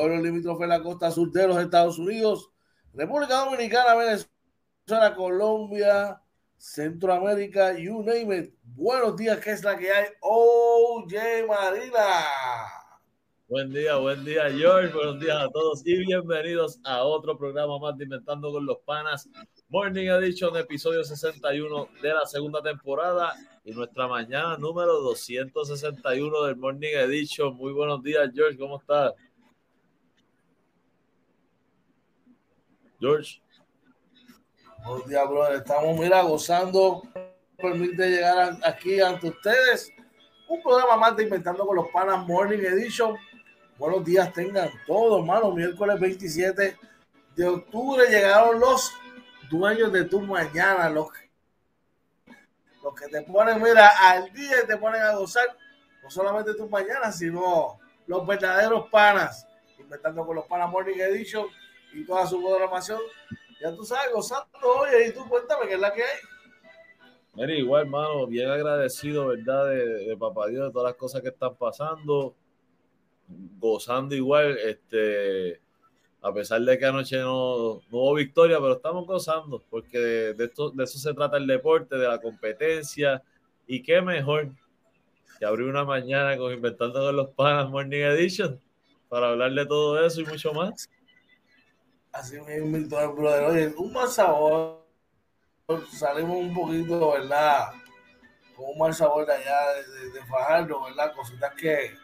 Camuy, pueblo limítrofe de la costa sur de los Estados Unidos, República Dominicana, Venezuela, Colombia, Centroamérica, you name it. Buenos días, ¿qué es la que hay? Oye, Marina. Buen día, buen día, George. Buenos días a todos y bienvenidos a otro programa más de Inventando con los Panas. Morning Edition, episodio 61 de la segunda temporada y nuestra mañana número 261 del Morning Edition. Muy buenos días, George. ¿Cómo estás? George. Buenos días, brother. Estamos, mira, gozando. Permite llegar aquí ante ustedes. Un programa más de Inventando con los Panas Morning Edition. Buenos días, tengan todos, hermano. Miércoles 27 de octubre llegaron los dueños de tu mañana, los, los que te ponen, mira, al día y te ponen a gozar, no solamente tu mañana, sino los verdaderos panas, inventando con los panas Morning Edition y toda su programación. Ya tú sabes, gozando, oye, y tú cuéntame qué es la que hay. Mira, igual, hermano, bien agradecido, ¿verdad? De, de Papá Dios, de todas las cosas que están pasando, gozando igual, este a pesar de que anoche no, no, hubo victoria, pero estamos gozando, porque de, de, esto, de eso se trata el deporte, de la competencia, y qué mejor que abrir una mañana con Inventando con los Panas Morning Edition para hablar de todo eso y mucho más. Así mismo, brother. Oye, un mal sabor. Salimos un poquito, ¿verdad? Con un mal sabor de allá, de, de, de Fajardo, ¿verdad? Cositas que,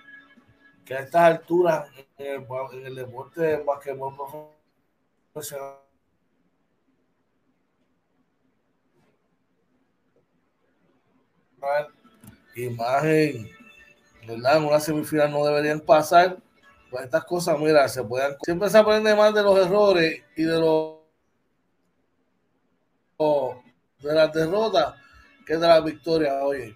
que a estas alturas en el, en el deporte de basquetbol profesional imagen, ¿verdad? En una semifinal no deberían pasar. Pues estas cosas, mira, se pueden. Siempre se aprende más de los errores y de los de las derrotas que de las victorias, oye.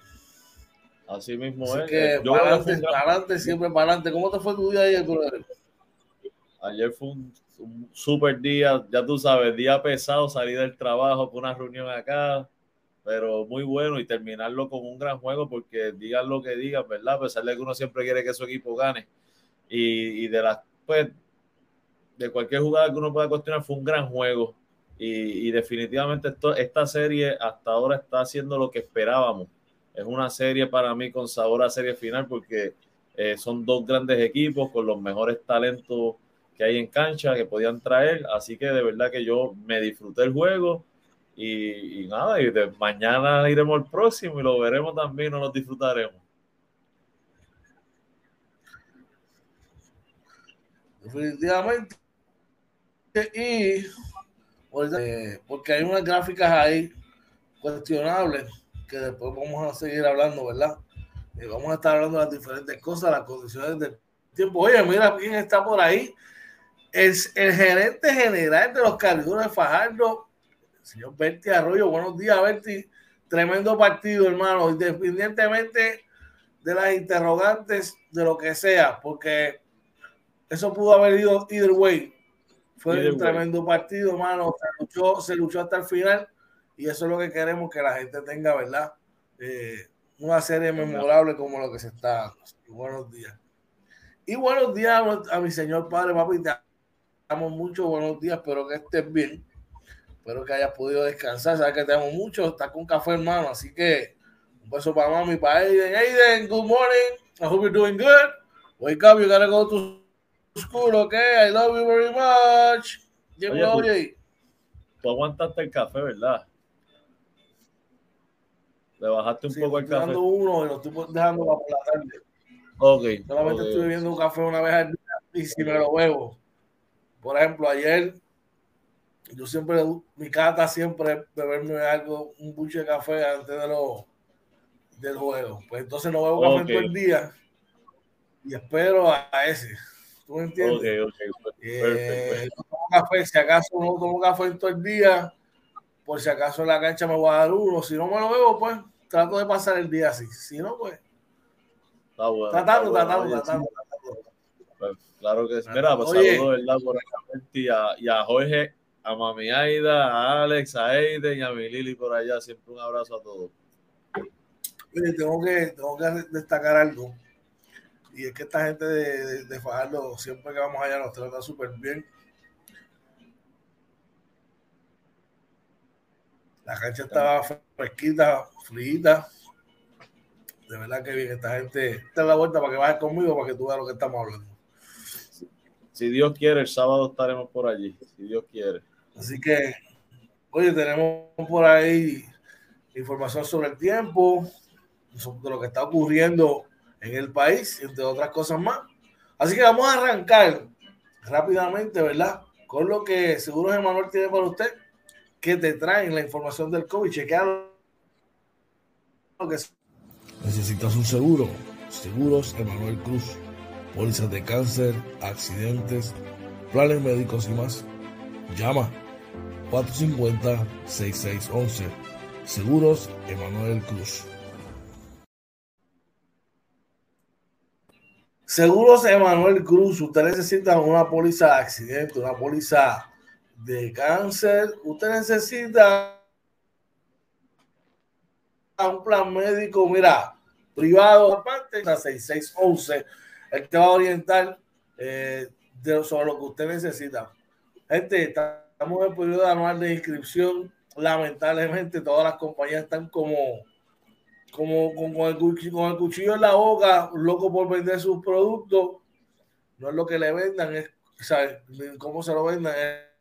Así mismo Así es. que Yo para adelante, para adelante, siempre para adelante. ¿Cómo te fue tu día ayer, brother? Ayer fue un, un super día, ya tú sabes, día pesado, salí del trabajo por una reunión acá, pero muy bueno y terminarlo con un gran juego porque digan lo que digan, ¿verdad? A pesar de que uno siempre quiere que su equipo gane y, de las, pues, de cualquier jugada que uno pueda cuestionar, fue un gran juego y, definitivamente esta serie hasta ahora está haciendo lo que esperábamos. Es una serie para mí con sabor a serie final porque eh, son dos grandes equipos con los mejores talentos que hay en cancha que podían traer. Así que de verdad que yo me disfruté el juego y, nada, y mañana iremos al próximo y lo veremos también, nos lo disfrutaremos. Definitivamente. Y eh, porque hay unas gráficas ahí cuestionables que después vamos a seguir hablando, ¿verdad? Eh, vamos a estar hablando de las diferentes cosas, las condiciones del tiempo. Oye, mira quién está por ahí. Es el gerente general de los Cariduros de Fajardo, el señor Berti Arroyo. Buenos días, Berti. Tremendo partido, hermano, independientemente de las interrogantes, de lo que sea, porque eso pudo haber ido either way. Fue Either un way. tremendo partido, hermano. Se luchó, se luchó hasta el final y eso es lo que queremos que la gente tenga, ¿verdad? Eh, una serie memorable como lo que se está dando. Y buenos días. Y buenos días a mi señor padre, papi. Te amo mucho. Buenos días, espero que estés bien. Espero que hayas podido descansar. Sabes que te amo mucho. Estás con café, hermano. Así que un beso para mami, para Aiden. Aiden, good morning. I hope you're doing good. Wake up, you gotta go to school, okay? I love you very much. Oye. Tú, tú aguantaste el café, ¿verdad? Le bajaste un poco el café. Estoy dando uno y lo estoy dejando para la tarde. Ok. Solamente estoy bebiendo un café una vez al día y si me lo bebo. Por ejemplo, ayer yo siempre, mi cata siempre beberme algo, un buche de café antes de lo, del juego. Pues entonces no bebo café todo el día y espero a ese. ¿Tú me entiendes? Ok, ok. Eh, tomo café, si acaso no tomo café todo el día, por si acaso en la cancha me voy a dar uno. Si no me lo bebo, pues trato de pasar el día así. Si no, pues. Está bueno, tratando, tratando, tratando, pues, claro que sí. Mira, pues saludos, ¿verdad? Por y a, y a Jorge, a Mami Aida, a Alex, a Aiden y a mi Lili por allá. Siempre un abrazo a todos. Mire, tengo que, tengo que destacar algo. Y es que esta gente de, de, Fajardo, siempre que vamos allá, nos trata súper bien. La cancha estaba fresquita, fríita. De verdad que bien, esta gente. Te la vuelta para que vayas conmigo para que tú veas lo que estamos hablando. Si Dios quiere, el sábado estaremos por allí. Si Dios quiere. Así que, oye, tenemos por ahí información sobre el tiempo, sobre lo que está ocurriendo en el país, entre otras cosas más. Así que vamos a arrancar rápidamente, ¿verdad? Con lo que Seguros Emanuel tiene para usted, que te traen la información del COVID. Chequea lo que Necesitas un seguro. Seguros Emanuel Cruz. Pólizas de cáncer, accidentes, planes médicos y más. Llama 450-6611. Seguros Emanuel Cruz. Seguros Emanuel Cruz, usted necesita una póliza de accidente, una póliza de cáncer, usted necesita un plan médico, mira, privado aparte, la 6611, él te va a orientar eh, sobre lo que usted necesita. Gente, estamos en periodo anual de inscripción, lamentablemente todas las compañías están como como con, el, con, el, cuchillo en la boca, loco por vender sus productos, no es lo que le vendan, es cómo se lo vendan,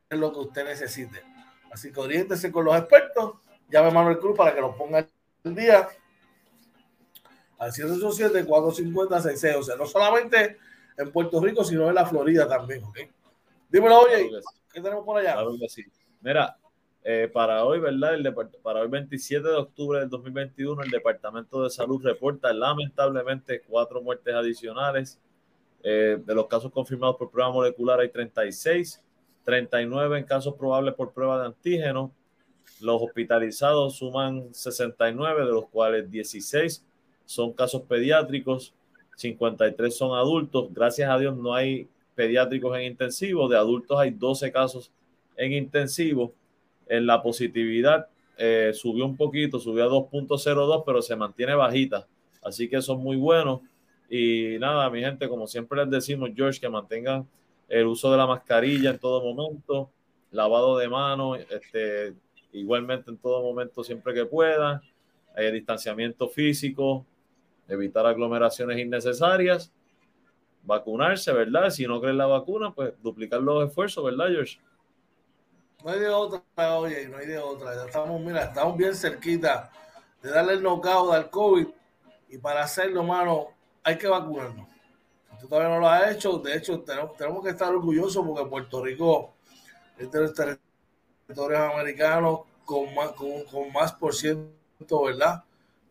es, lo que usted necesite. Así que oriéntese con los expertos, llame a Manuel Cruz para que lo ponga el día al 787-450-66. O sea, no solamente en Puerto Rico, sino en la Florida también. ¿okay? Dímelo, oye, ¿qué tenemos por allá? Claro que sí. Mira, eh, para hoy, ¿verdad? El para hoy 27 de octubre del 2021, el Departamento de Salud reporta lamentablemente cuatro muertes adicionales. Eh, de los casos confirmados por prueba molecular hay 36, 39 en casos probables por prueba de antígeno. Los hospitalizados suman 69, de los cuales 16 son casos pediátricos, 53 son adultos. Gracias a Dios no hay pediátricos en intensivo, de adultos hay 12 casos en intensivo en la positividad eh, subió un poquito, subió a 2.02, pero se mantiene bajita. Así que eso es muy bueno. Y nada, mi gente, como siempre les decimos, George, que mantengan el uso de la mascarilla en todo momento, lavado de manos, este, igualmente en todo momento siempre que puedan, eh, distanciamiento físico, evitar aglomeraciones innecesarias, vacunarse, ¿verdad? Si no creen la vacuna, pues duplicar los esfuerzos, ¿verdad, George? No hay de otra, oye, no hay de otra. Ya estamos, mira, estamos bien cerquita de darle el knockout al COVID y para hacerlo, mano, hay que vacunarnos. Si tú todavía no lo has hecho, de hecho, tenemos, tenemos que estar orgullosos porque Puerto Rico es de los territorios americanos con más, con, más por ciento, ¿verdad?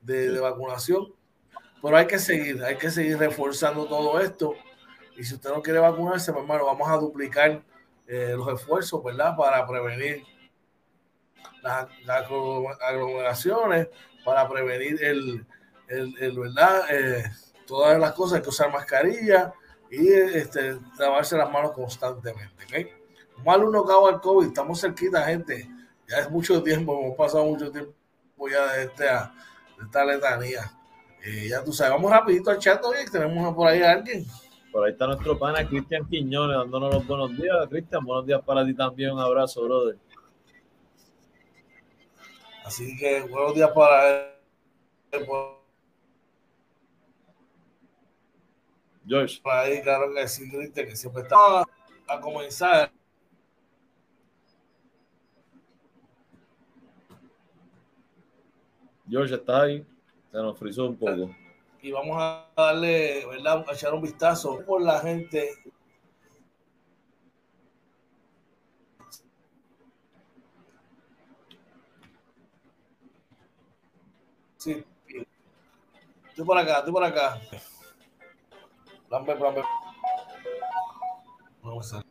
De, de vacunación. Pero hay que seguir, hay que seguir reforzando todo esto. Y si usted no quiere vacunarse, pues, hermano, vamos a duplicar eh, los esfuerzos, ¿verdad? Para prevenir las, aglomeraciones, para prevenir el, el, ¿verdad? Eh, todas las cosas, hay que usar mascarilla y este, lavarse las manos constantemente, ¿ok? Mal uno acaba el COVID, estamos cerquita, gente. Ya es mucho tiempo, hemos pasado mucho tiempo ya de, este, de esta letanía. Eh, ya tú sabes, vamos rapidito al chat, hoy tenemos por ahí a alguien. Por ahí está nuestro pana Cristian Quiñones dándonos los buenos días. Cristian, buenos días para ti también. Un abrazo, brother. Así que buenos días para él. George. Por ahí, claro que sí, que siempre está a comenzar. George, ¿estás ahí? Se nos frizó un poco. Y vamos a darle, ¿verdad? A echar un vistazo por la gente. Sí. Estoy por acá, estoy por acá. Vamos a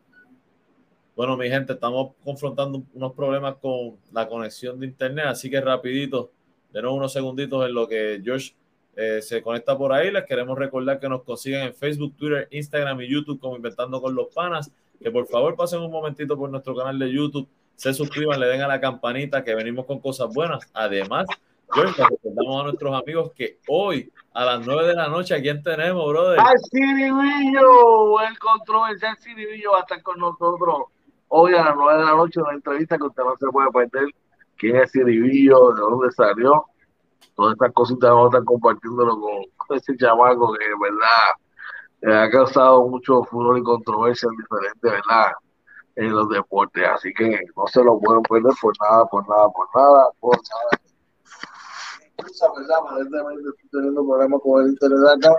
bueno, mi gente, estamos confrontando unos problemas con la conexión de internet, así que rapidito, denos unos segunditos en lo que Josh eh, se conecta por ahí. Les queremos recordar que nos consiguen en Facebook, Twitter, Instagram y YouTube como Inventando con los Panas. Que por favor pasen un momentito por nuestro canal de YouTube, se suscriban, le den a la campanita que venimos con cosas buenas. Además, George, recordamos a nuestros amigos que hoy a las 9 de la noche, ¿a quién tenemos, brother? ¡Al Ciribillo! El controversial Ciribillo va a estar con nosotros hoy a las 9 de la noche. Una entrevista que usted no se puede perder. ¿Quién es Ciribillo? ¿De dónde salió? Todas estas cositas vamos a estar compartiéndolo con, ese chamaco que, verdad, ha causado mucho furor y controversia diferentes, ¿verdad? En los deportes. Así que no se lo pueden perder por nada, por nada, por nada, por nada ¿verdad? estoy teniendo problemas con el internet acá.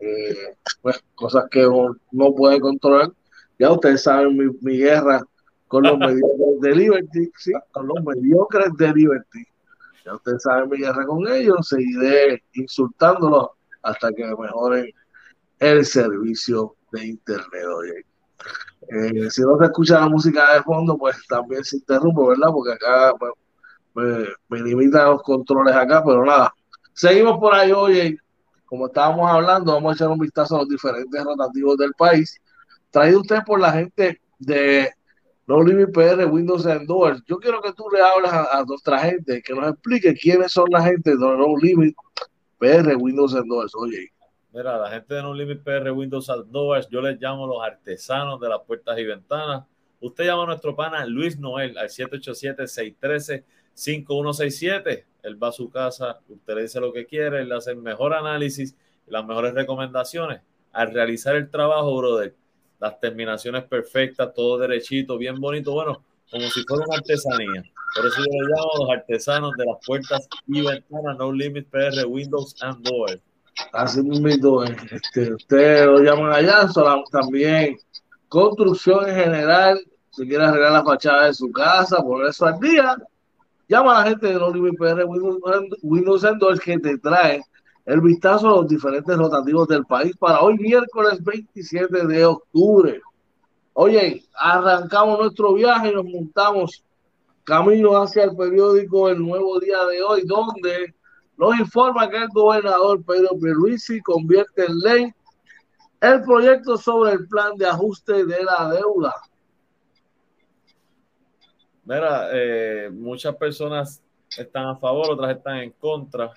Eh, pues cosas que uno no puede controlar. Ya ustedes saben mi, mi guerra con los mediocres de Liberty, sí, con los mediocres de Liberty. Ya ustedes saben mi guerra con ellos, seguiré insultándolos hasta que mejoren el servicio de internet. Oye. Eh, si no se escucha la música de fondo, pues también se interrumpe, ¿verdad? Porque acá pues, me, limitan los controles acá, pero nada. Seguimos por ahí, oye, como estábamos hablando, vamos a echar un vistazo a los diferentes rotativos del país. Traído usted por la gente de No Limit PR, Windows and Doors. Yo quiero que tú le hables a, nuestra gente, que nos explique quiénes son la gente de No Limit PR, Windows and Doors. Oye. Mira, la gente de No Limit PR, Windows and Doors, yo les llamo los artesanos de las puertas y ventanas. Usted llama a nuestro pana Luis Noel al 787 613 5167. Él va a su casa, usted le dice lo que quiere, él hace el mejor análisis, las mejores recomendaciones. Al realizar el trabajo, brother, las terminaciones perfectas, todo derechito, bien bonito, bueno, como si fuera una artesanía. Por eso yo le llamo a los artesanos de las puertas y ventanas No Limit PR Windows and Doors. Así mismo, este, ustedes lo llaman allá, también construcción en general, si quiere arreglar la fachada de su casa, poner eso al día, Llama a la gente de Oliver PR Windows Endors que te trae el vistazo a los diferentes rotativos del país para hoy miércoles 27 de octubre. Oye, arrancamos nuestro viaje y nos montamos camino hacia el periódico El Nuevo Día de hoy, donde nos informa que el gobernador Pedro Pierluisi convierte en ley el proyecto sobre el plan de ajuste de la deuda. Mira, eh, muchas personas están a favor, otras están en contra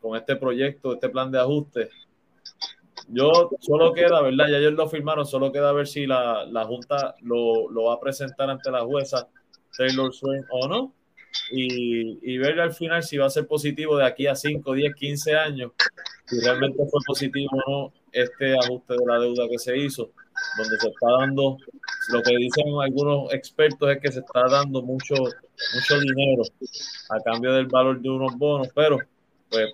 con este proyecto, este plan de ajuste. Yo solo queda, ¿verdad? Ya ellos lo firmaron, solo queda ver si la, Junta lo, va a presentar ante la jueza Taylor Swain o no. Y, y, ver al final si va a ser positivo de aquí a 5, 10, 15 años, si realmente fue positivo o no este ajuste de la deuda que se hizo donde se está dando, lo que dicen algunos expertos es que se está dando mucho, mucho dinero a cambio del valor de unos bonos, pero pues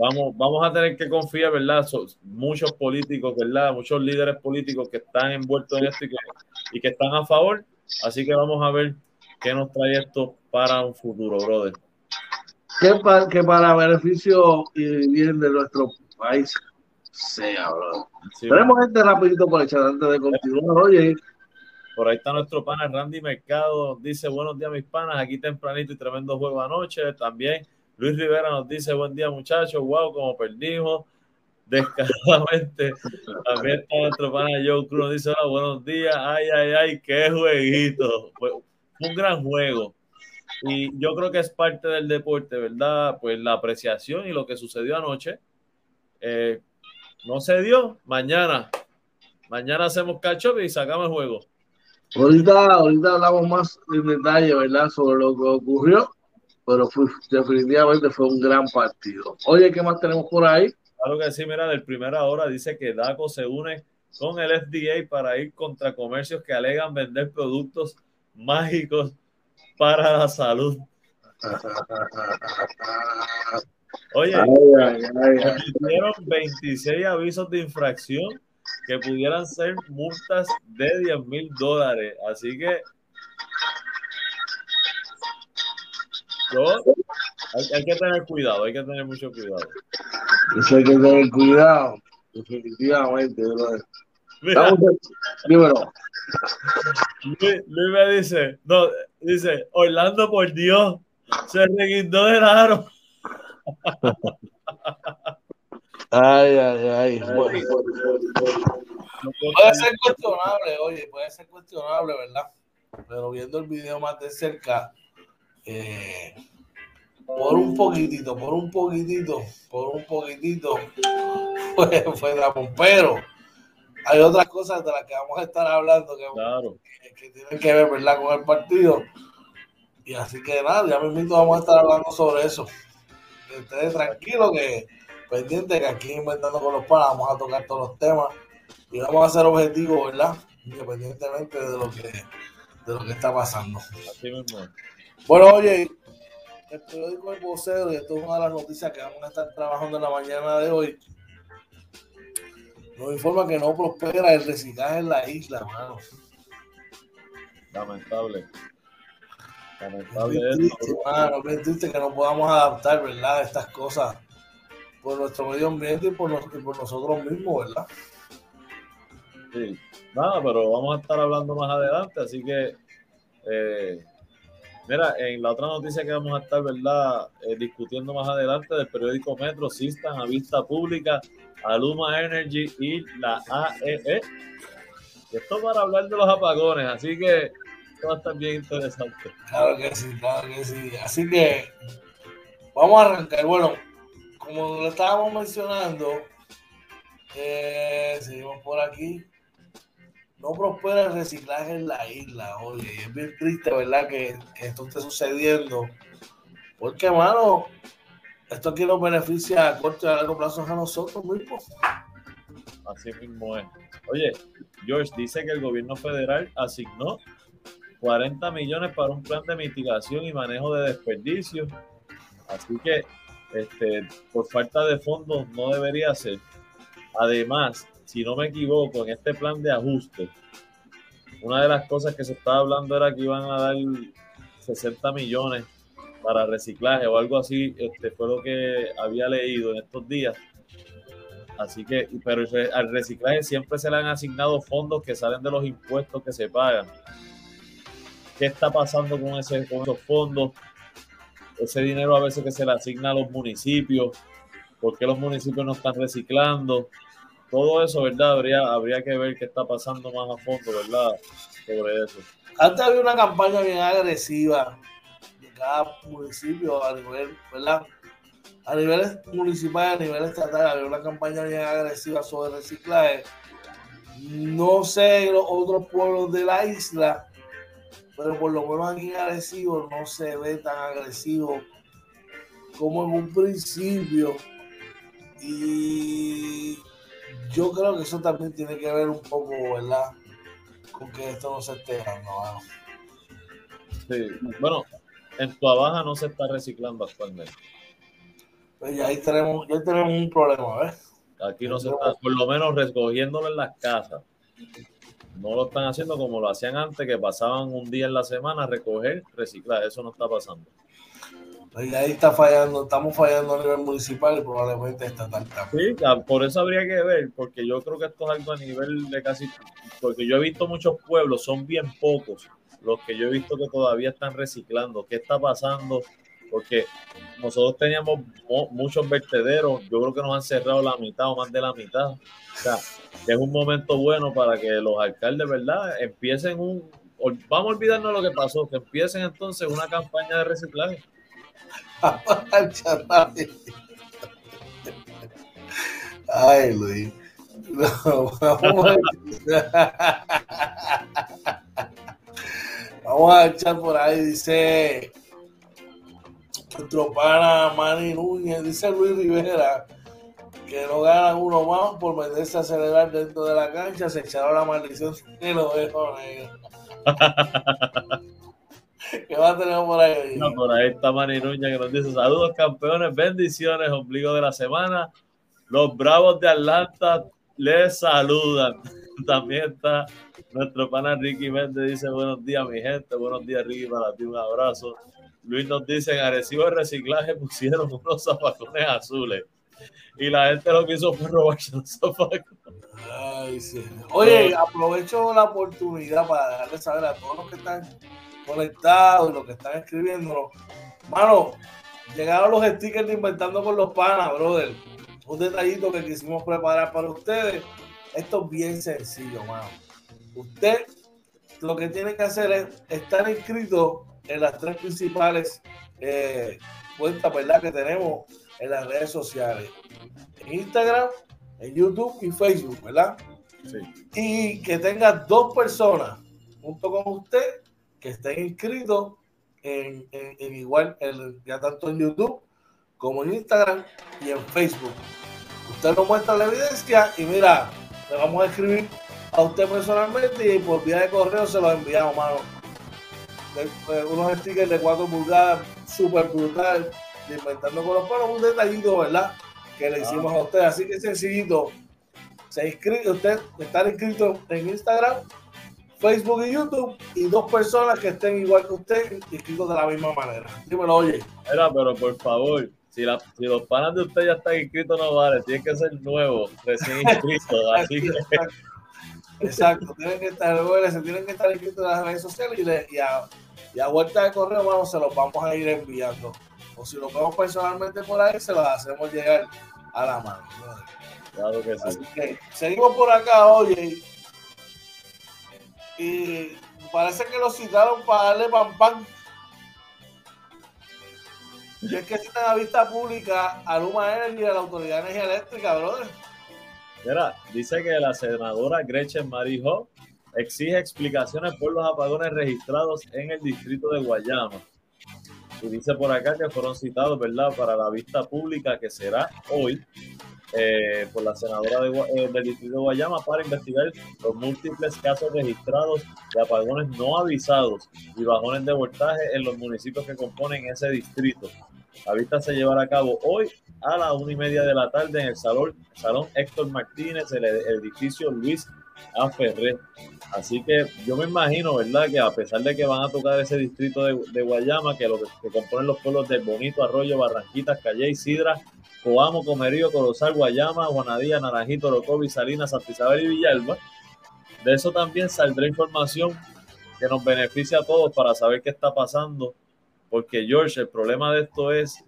vamos, vamos a tener que confiar, ¿verdad? muchos políticos, ¿verdad? Muchos líderes políticos que están envueltos en esto y que, y que están a favor, así que vamos a ver qué nos trae esto para un futuro, brother. Que para, que para beneficio y bien de nuestro país sea, bro. Tenemos gente rapidito por echar antes de continuar. Oye. Por ahí está nuestro pana Randy Mercado. Dice buenos días, mis panas. Aquí tempranito y tremendo juego anoche. También Luis Rivera nos dice buen día, muchachos. Wow, como perdimos descaradamente. También está nuestro pana Joe Cruz. Nos dice hola, buenos días. Ay, ay, ay, qué jueguito. Un gran juego. Y yo creo que es parte del deporte, ¿verdad? Pues la apreciación y lo que sucedió anoche. Eh, no se dio. Mañana, mañana hacemos catch y sacamos el juego. Ahorita, ahorita hablamos más en detalle, ¿verdad? Sobre lo que ocurrió, pero fue, definitivamente fue un gran partido. Oye, ¿qué más tenemos por ahí? Claro que sí, mira, del primera hora dice que DACO se une con el FDA para ir contra comercios que alegan vender productos mágicos para la salud. Oye, dieron 26 avisos de infracción que pudieran ser multas de 10 mil dólares. Así que hay, que tener cuidado, hay que tener mucho cuidado. Eso hay que tener cuidado, definitivamente. dímelo. Luis, Luis, me dice, no, dice, Orlando, por Dios, se reguindó de raro. Ay, ay, ay. Puede ser cuestionable, oye, puede ser cuestionable, ¿verdad? Pero viendo el video más de cerca, eh, por un poquitito, por un poquitito, por un poquitito, fue, fue Pero hay otras cosas de las que vamos a estar hablando que, que, tienen que ver, ¿verdad?, con el partido. Y así que nada, ya mismo vamos a estar hablando sobre eso. Ustedes tranquilos que pendiente que aquí inventando con los panas vamos a tocar todos los temas y vamos a ser objetivos, ¿verdad? Independientemente de lo que de lo que está pasando. Así mismo. Bueno, oye, el periódico El Vocero, y esto es una de las noticias que vamos a estar trabajando en la mañana de hoy, nos informa que no prospera el reciclaje en la isla, hermano. Lamentable. Lamentable. Es triste, es triste que no podamos adaptar, ¿verdad? Estas cosas por nuestro medio ambiente y por, nosotros mismos, ¿verdad? Sí, nada, pero vamos a estar hablando más adelante, así que, eh, mira, en la otra noticia que vamos a estar, ¿verdad?, eh, discutiendo más adelante del periódico Metro, Sistan a vista pública Aluma Energy y la AEE. E. Esto para hablar de los apagones, así que esto va a estar bien interesante. Claro que sí, claro que sí. Así que vamos a arrancar. Bueno, como lo estábamos mencionando, eh, seguimos por aquí. No prospera el reciclaje en la isla, oye, es bien triste, ¿verdad? Que, esto esté sucediendo. Porque, mano, esto aquí nos beneficia a corto y a largo plazo a nosotros mismos. Así mismo es. Oye, George dice que el gobierno federal asignó 40 millones para un plan de mitigación y manejo de desperdicios. Así que este, por falta de fondos no debería ser. Además, si no me equivoco, en este plan de ajuste, una de las cosas que se estaba hablando era que iban a dar 60 millones para reciclaje o algo así, este, fue lo que había leído en estos días. Así que, pero al reciclaje siempre se le han asignado fondos que salen de los impuestos que se pagan. ¿Qué está pasando con, ese, con esos fondos? Ese dinero a veces que se le asigna a los municipios, por qué los municipios no están reciclando, todo eso, ¿verdad? Habría, habría que ver qué está pasando más a fondo, ¿verdad? Sobre eso. Antes había una campaña bien agresiva de cada municipio a nivel, ¿verdad? A nivel municipal, a nivel estatal, había una campaña bien agresiva sobre reciclaje. No sé los otros pueblos de la isla, pero por lo menos aquí en Arecibo no se ve tan agresivo como en un principio. Y yo creo que eso también tiene que ver un poco, ¿verdad? Con que esto no se esté dando. Sí, bueno, en tu Baja no se está reciclando actualmente. Pues ya ahí tenemos, ya tenemos un problema, ¿ves? Aquí no se está, por lo menos recogiéndolo en las casas no lo están haciendo como lo hacían antes, que pasaban un día en la semana a recoger, reciclar. Eso no está pasando. Pues ahí está fallando, estamos fallando a nivel municipal y probablemente estatal también. Sí, por eso habría que ver, porque yo creo que esto es algo a nivel de casi, porque yo he visto muchos pueblos, son bien pocos los que yo he visto que todavía están reciclando. ¿Qué está pasando? Porque nosotros teníamos muchos vertederos, yo creo que nos han cerrado la mitad o más de la mitad. O sea, es un momento bueno para que los alcaldes, ¿verdad?, empiecen un. Vamos a olvidarnos lo que pasó, que empiecen entonces una campaña de reciclaje. Ay, Luis. Vamos a echar por ahí, dice nuestro pana Manny Núñez, dice Luis Rivera, que no ganan uno más por meterse a acelerar dentro de la cancha, se echaron la maldición de los negro. ¿Qué va a tener por ahí? No, por ahí está Manny Núñez que nos dice saludos campeones, bendiciones, ombligo de la semana. Los Bravos de Atlanta les saludan. También está nuestro pana Ricky Méndez, dice buenos días mi gente, buenos días Ricky, para ti un abrazo. Luis nos dice, en Arecibo de Reciclaje pusieron unos zapacones azules y la gente lo que hizo fue robarse los zapatos. Ay, sí. Oye, aprovecho la oportunidad para darle saber a todos los que están conectados y los que están escribiendo. Mano, llegaron los stickers de Inventando con los Panas, brother. Un detallito que quisimos preparar para ustedes. Esto es bien sencillo, mano. Usted lo que tiene que hacer es estar inscrito en las tres principales eh, cuentas, ¿verdad? Que tenemos en las redes sociales. En Instagram, en YouTube y Facebook, ¿verdad? Sí. Y que tenga dos personas junto con usted que estén inscritos en, en- en igual, en- ya tanto en YouTube como en Instagram y en Facebook. Usted nos muestra la evidencia y mira, le vamos a escribir a usted personalmente y por vía de correo se los enviamos, mano. De unos stickers de 4 pulgadas, súper brutal, de inventando con los palos, un detallito, ¿verdad? Que le hicimos a usted. Así que sencillito. Se inscribe, usted está inscrito en Instagram, Facebook y YouTube, y dos personas que estén igual que usted, inscritos de la misma manera. Dímelo, oye. Mira, pero por favor, si, la, si los panas de usted ya están inscritos, no vale, tiene que ser nuevo, recién inscrito. Así que Exacto. Tienen que estar, se tienen que estar inscritos en las redes sociales y, le- y a, y a vuelta de correo, vamos, se los vamos a ir enviando. O si lo vemos personalmente por ahí, se los hacemos llegar a la mano. ¿no? claro que Así sí. que seguimos por acá, oye. Y parece que lo citaron para darle pam pam. Y es que citan a vista pública a Luma Energy y a la Autoridad de Energía Eléctrica, brother. Mira, dice que la senadora Gretchen Marijo exige explicaciones por los apagones registrados en el distrito de Guayama. Y dice por acá que fueron citados, ¿verdad?, para la vista pública que será hoy eh, por la senadora de eh, del distrito de Guayama para investigar los múltiples casos registrados de apagones no avisados y bajones de voltaje en los municipios que componen ese distrito. La vista se llevará a cabo hoy a las una y media de la tarde en el salón, salón Héctor Martínez, el ed- edificio Luis A. Ferré. Así que yo me imagino, ¿verdad?, que a pesar de que van a tocar ese distrito de, de Guayama, que lo que, componen los pueblos del Bonito, Arroyo, Barranquitas, Calle, Sidra, Coamo, Comerío, Corozal, Guayama, Juanadía, Naranjito, Orocovi, Salinas, Santa Isabel y Villalba, de eso también saldrá información que nos beneficia a todos para saber qué está pasando, porque George, el problema de esto es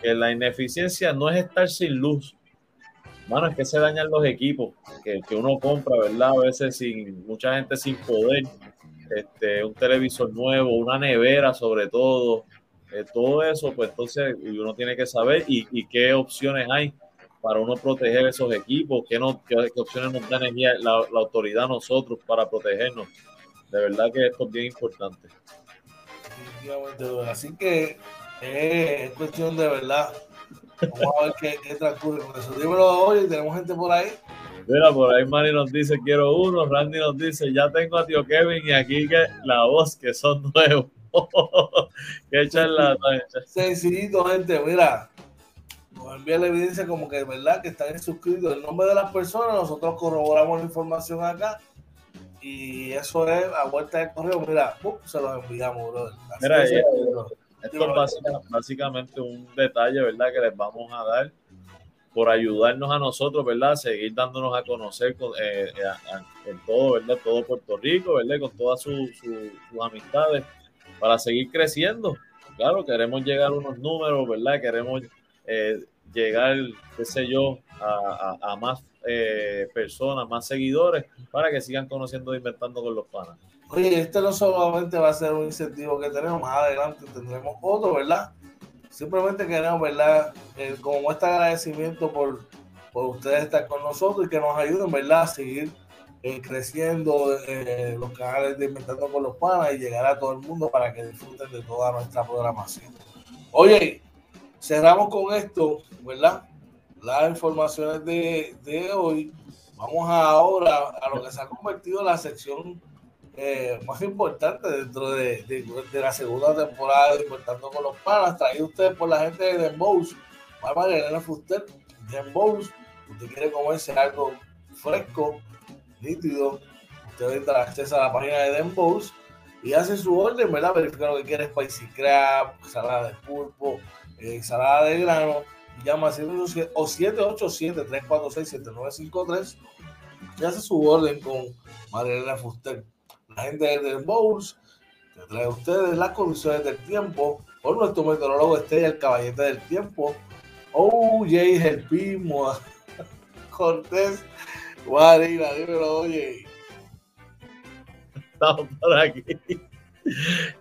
que la ineficiencia no es estar sin luz. Mano, es que se dañan los equipos que, uno compra, ¿verdad? A veces sin mucha gente sin poder. Este, un televisor nuevo, una nevera sobre todo, eh, todo eso, pues entonces uno tiene que saber y, qué opciones hay para uno proteger esos equipos, qué, opciones nos da energía la, la autoridad nosotros para protegernos. De verdad que esto es bien importante. Así que eh, es cuestión de verdad. Vamos a ver qué, qué transcurre con eso. Dímelo, oye, tenemos gente por ahí. Mira, por ahí Manny nos dice quiero uno, Randy nos dice ya tengo a tío Kevin y aquí que la voz que son nuevos. Qué charla. Sencillito, gente, mira. Nos envía la evidencia como que es verdad que están suscritos. El nombre de las personas, nosotros corroboramos la información acá. Y eso es a vuelta de correo. Mira, ¡pum! se los enviamos, brother. Mira, sencillo. Esto es básica- básicamente un detalle, ¿verdad? Que les vamos a dar por ayudarnos a nosotros, ¿verdad? Seguir dándonos a conocer con, eh, eh, a- a- en todo, ¿verdad? Todo Puerto Rico, ¿verdad? Con todas sus su- sus amistades para seguir creciendo. Claro, queremos llegar a unos números, ¿verdad? Queremos eh, llegar, qué sé yo, a, más eh, personas, más seguidores, para que sigan conociendo e inventando con los panas. Oye, este no solamente va a ser un incentivo que tenemos, más adelante tendremos otro, ¿verdad? Simplemente queremos, ¿verdad? Eh, como este agradecimiento por, por ustedes estar con nosotros y que nos ayuden, ¿verdad? A seguir eh, creciendo eh, los canales de Inventando con los Panas y llegar a todo el mundo para que disfruten de toda nuestra programación. Oye, cerramos con esto, ¿verdad? Las informaciones de, de hoy. Vamos ahora a lo que se ha convertido en la sección eh, más importante dentro de, de, la segunda temporada de Inventando con los Panas, traído usted por la gente de Dembows, Bárbara Elena Fuster, Dembows, usted quiere comerse algo fresco, nítido, usted entra acceso a la página de Dembows y hace su orden, ¿verdad? Verifica lo que quiere, spicy crab, salada de pulpo, eh, salada de grano, llama a 787-346-7953 y hace su orden con María Fuster la gente de Bowls que trae a ustedes las condiciones del tiempo por nuestro meteorólogo Estrella, el caballete del tiempo. Oh, Jay, el Pimo, Cortés, Guarina, dímelo, oye. Estamos por aquí.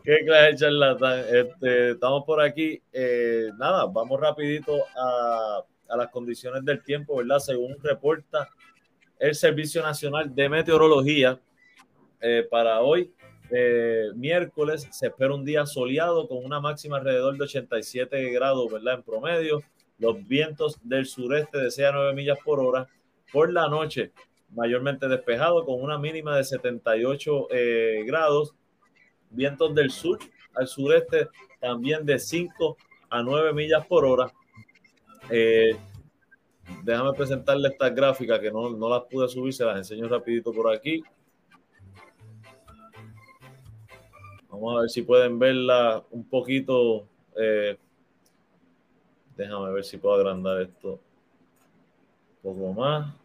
Qué clase charlatán. Este, estamos por aquí. Eh, nada, vamos rapidito a, a las condiciones del tiempo, ¿verdad? Según reporta el Servicio Nacional de Meteorología, eh, para hoy, eh, miércoles, se espera un día soleado con una máxima alrededor de 87 grados, ¿verdad? En promedio. Los vientos del sureste de 6 a 9 millas por hora. Por la noche, mayormente despejado con una mínima de 78 eh, grados. Vientos del sur al sureste también de 5 a 9 millas por hora. déjame presentarle estas gráficas que no, no las pude subir, se las enseño rapidito por aquí. Vamos a ver si pueden verla un poquito. Eh, déjame ver si puedo agrandar esto un poco más.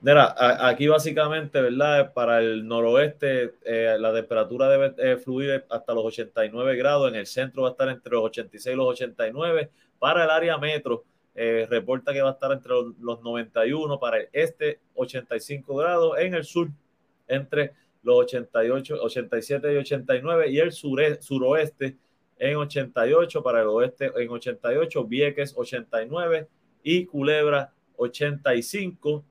Mira, aquí básicamente, ¿verdad? Para el noroeste, eh, la temperatura debe eh, fluir hasta los 89 grados. En el centro va a estar entre los 86 y los 89. Para el área metro, reporta que va a estar entre los 91. Para el este, 85 grados. En el sur, entre los 88, 87 y 89 y el suroeste en 88, para el oeste en 88, Vieques 89 y Culebra 85.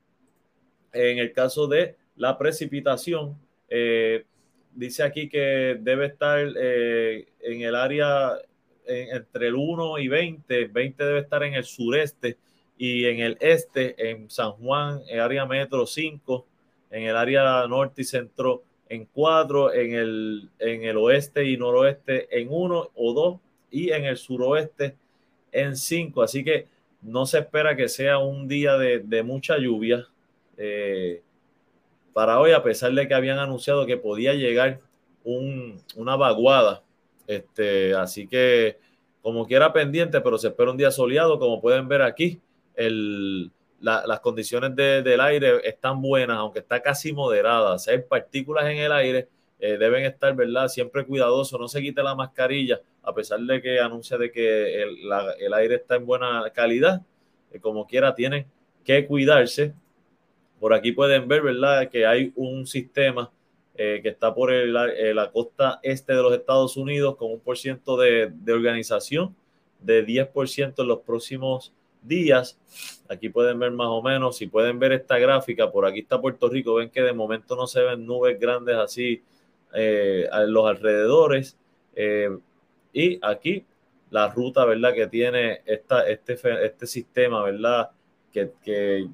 En el caso de la precipitación, eh, dice aquí que debe estar eh, en el área entre el 1 y 20, 20 debe estar en el sureste y en el este, en San Juan, en área metro 5, en el área norte y centro en cuatro, en el, en el oeste y noroeste en uno o dos y en el suroeste en cinco. Así que no se espera que sea un día de, mucha lluvia eh, para hoy, a pesar de que habían anunciado que podía llegar una vaguada. Este, así que como quiera pendiente, pero se espera un día soleado, como pueden ver aquí. El, las condiciones del aire están buenas, aunque está casi moderada. hay partículas en el aire, eh, deben estar, ¿verdad? Siempre cuidadosos, no se quite la mascarilla, a pesar de que anuncia de que el, aire está en buena calidad. Eh, como quiera, tienen que cuidarse. Por aquí pueden ver, ¿verdad? Que hay un sistema eh, que está por la costa este de los Estados Unidos con un por ciento de, de organización de 10% en los próximos días. Aquí pueden ver más o menos, si pueden ver esta gráfica, por aquí está Puerto Rico, ven que de momento no se ven nubes grandes así eh, a los alrededores. Eh, y aquí la ruta, ¿verdad? Que tiene esta, este, este sistema, ¿verdad? Que, que